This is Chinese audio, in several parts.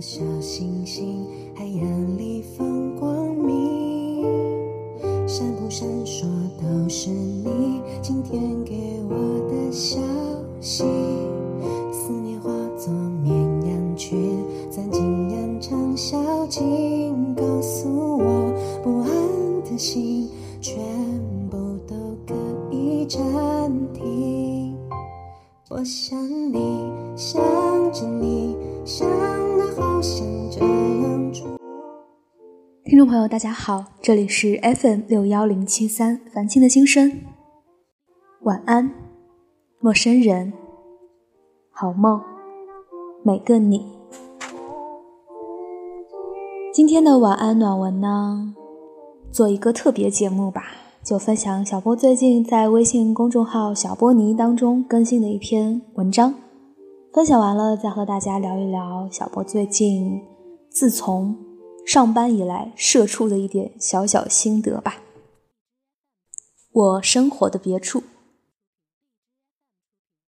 小星星，海洋里放光明，闪不闪烁都是你今天给我的消息。思念化作绵羊群，钻进羊肠小径，告诉我不安的心全部都可以暂停。我想你，想着你，想。听众朋友，大家好，这里是 FM 六幺零七三凡青的心声。晚安，陌生人，好梦，每个你。今天的晚安暖文呢，做一个特别节目吧。就分享小波最近在微信公众号“小波尼”当中更新的一篇文章，分享完了再和大家聊一聊小波最近自从上班以来社畜的一点小小心得吧。我生活的别处，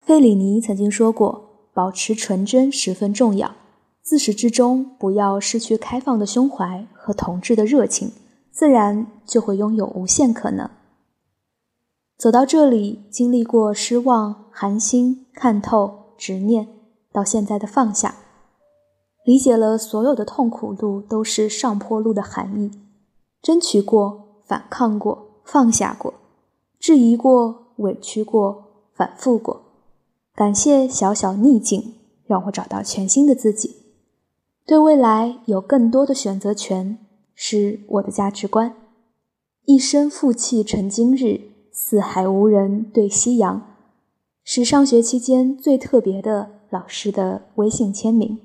费里尼曾经说过：“保持纯真十分重要，自始至终不要失去开放的胸怀和同志的热情。”自然就会拥有无限可能。走到这里，经历过失望、寒心、看透、执念，到现在的放下，理解了所有的痛苦路都是上坡路的含义。争取过，反抗过，放下过，质疑过，委屈过，反复过。感谢小小逆境，让我找到全新的自己，对未来有更多的选择权。是我的价值观。一身负气成今日，四海无人对夕阳，是上学期间最特别的老师的微信签名。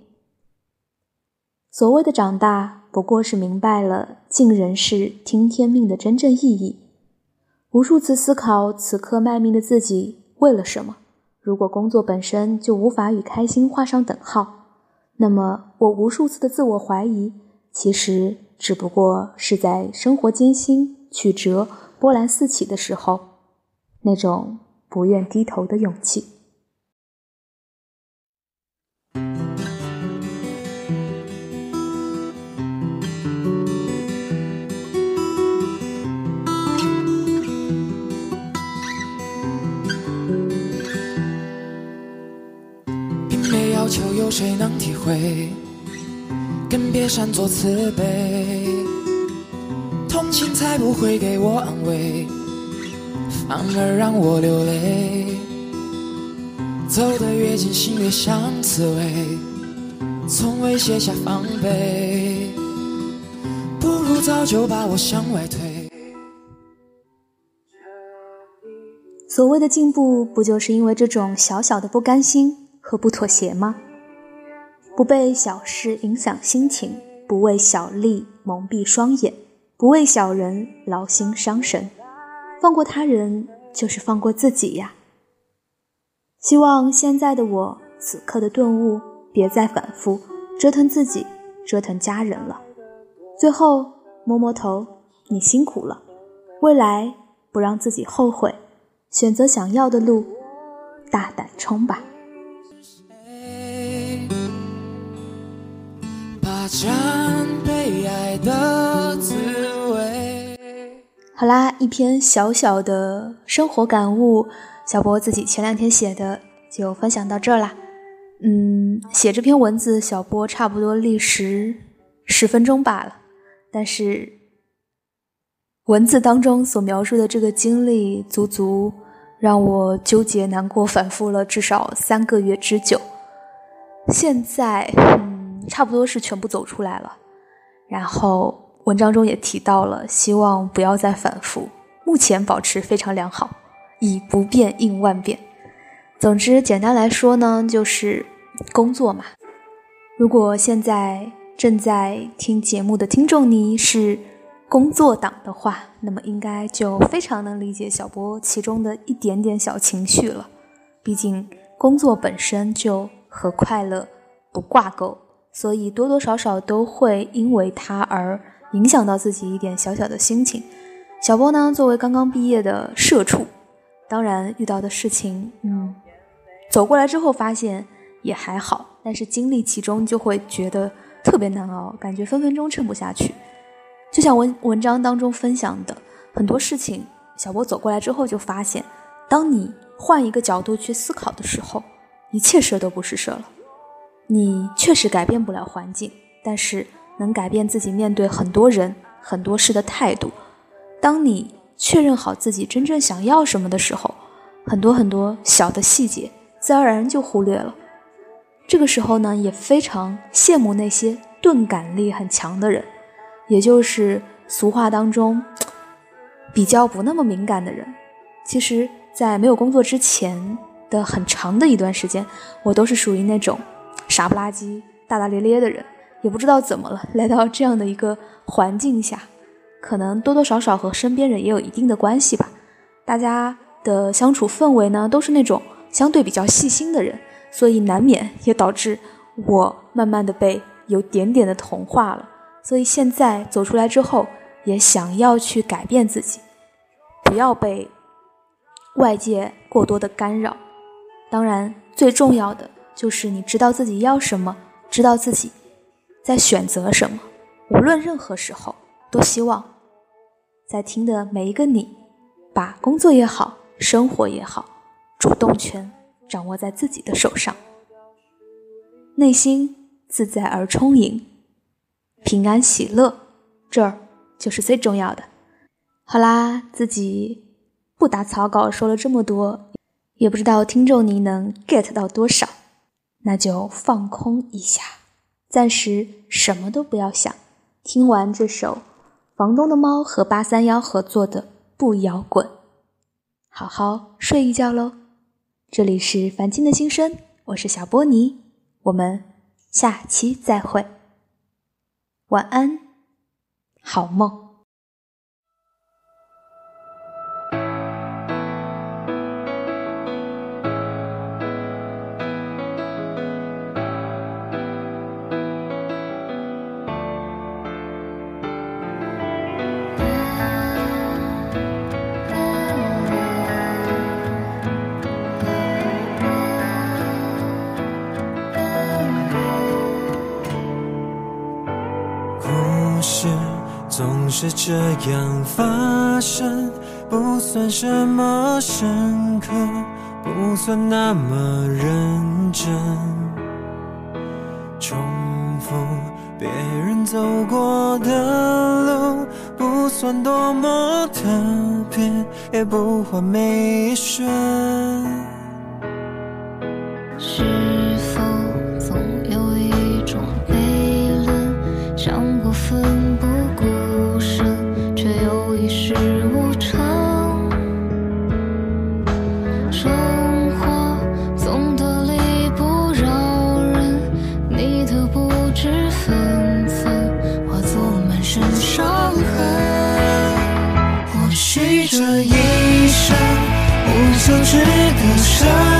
所谓的长大，不过是明白了尽人事听天命的真正意义。无数次思考，此刻卖命的自己为了什么？如果工作本身就无法与开心画上等号，那么我无数次的自我怀疑，其实。只不过是在生活艰辛、曲折、波澜四起的时候，那种不愿低头的勇气。并没要求有谁能体会。更别闪作慈悲，同情才不会给我安慰，反而让我流泪。走得越近，心越像刺猬，从未卸下防备，不如早就把我向外推。所谓的进步，不就是因为这种小小的不甘心和不妥协吗？不被小事影响心情，不为小利蒙蔽双眼，不为小人劳心伤神，放过他人就是放过自己呀。希望现在的我，此刻的顿悟，别再反复折腾自己，折腾家人了。最后摸摸头，你辛苦了。未来不让自己后悔，选择想要的路，大胆冲吧。好啦，一篇小小的生活感悟，小波自己前两天写的，就分享到这儿啦。嗯，写这篇文字，小波差不多历时十分钟罢了，但是文字当中所描述的这个经历，足足让我纠结难过，反复了至少三个月之久。现在，嗯，差不多是全部走出来了。然后文章中也提到了，希望不要再反复，目前保持非常良好，以不变应万变。总之，简单来说呢，就是工作嘛。如果现在正在听节目的听众你是工作党的话，那么应该就非常能理解小波其中的一点点小情绪了。毕竟工作本身就和快乐不挂钩。所以多多少少都会因为他而影响到自己一点小小的心情。小波呢，作为刚刚毕业的社畜，当然遇到的事情，嗯，走过来之后发现也还好，但是经历其中就会觉得特别难熬，感觉分分钟撑不下去。就像文文章当中分享的很多事情，小波走过来之后就发现，当你换一个角度去思考的时候，一切事都不是事了。你确实改变不了环境，但是能改变自己面对很多人、很多事的态度。当你确认好自己真正想要什么的时候，很多很多小的细节自然而然就忽略了。这个时候呢，也非常羡慕那些钝感力很强的人。也就是俗话当中比较不那么敏感的人，其实，在没有工作之前的很长的一段时间，我都是属于那种傻不拉几、大大咧咧的人。也不知道怎么了，来到这样的一个环境下，可能多多少少和身边人也有一定的关系吧。大家的相处氛围呢，都是那种相对比较细心的人，所以难免也导致我慢慢的被有点点的同化了。所以现在走出来之后，也想要去改变自己，不要被外界过多的干扰。当然，最重要的就是你知道自己要什么，知道自己在选择什么。无论任何时候，都希望在听的每一个你，把工作也好，生活也好，主动权掌握在自己的手上，内心自在而充盈。平安喜乐，这儿就是最重要的。好啦，自己不打草稿说了这么多，也不知道听众您能 get 到多少，那就放空一下，暂时什么都不要想。听完这首房东的猫和八三幺合作的《不摇滚》，好好睡一觉喽。这里是凡青的心声，我是小波尼，我们下期再会。晚安，好梦。是这样发生，不算什么深刻，不算那么认真。重复别人走过的路，不算多么特别，也不换每一瞬。的伤。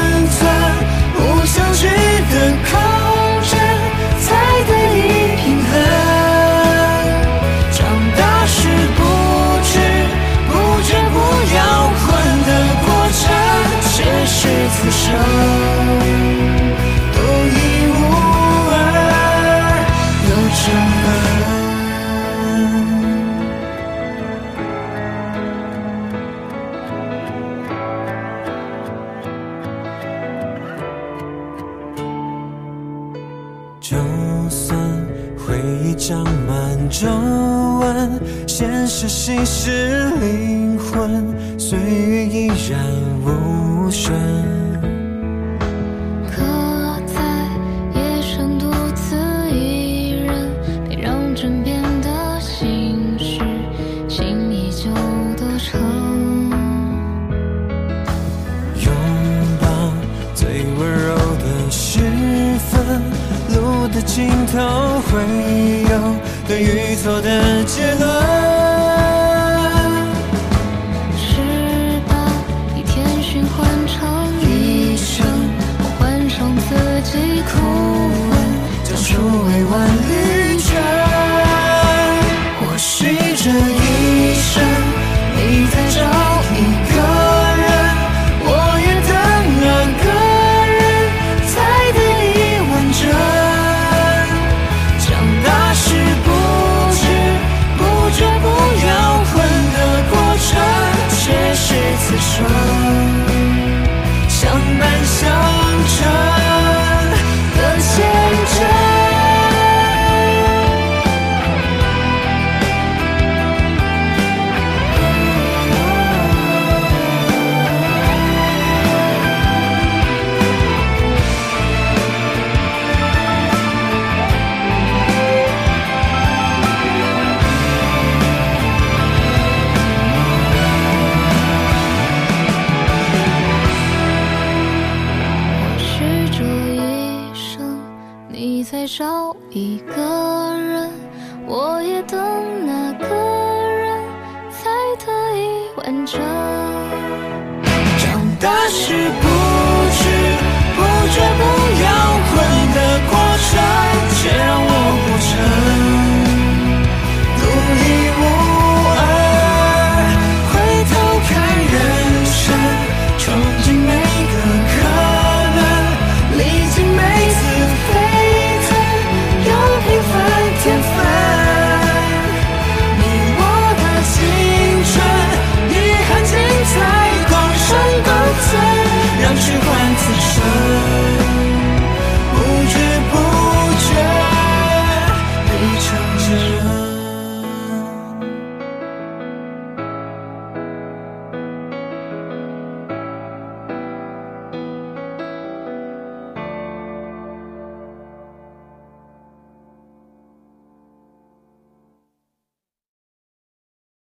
现实稀释灵魂，岁月依然无声。可在夜深独自一人，别让枕边的心事轻易就多成拥抱。最温柔的时分，路的尽头会有对与错的结论。这一生，你在找一个人，我也等那个人才得以完整。长大是不知不觉不要困的过程，却让我。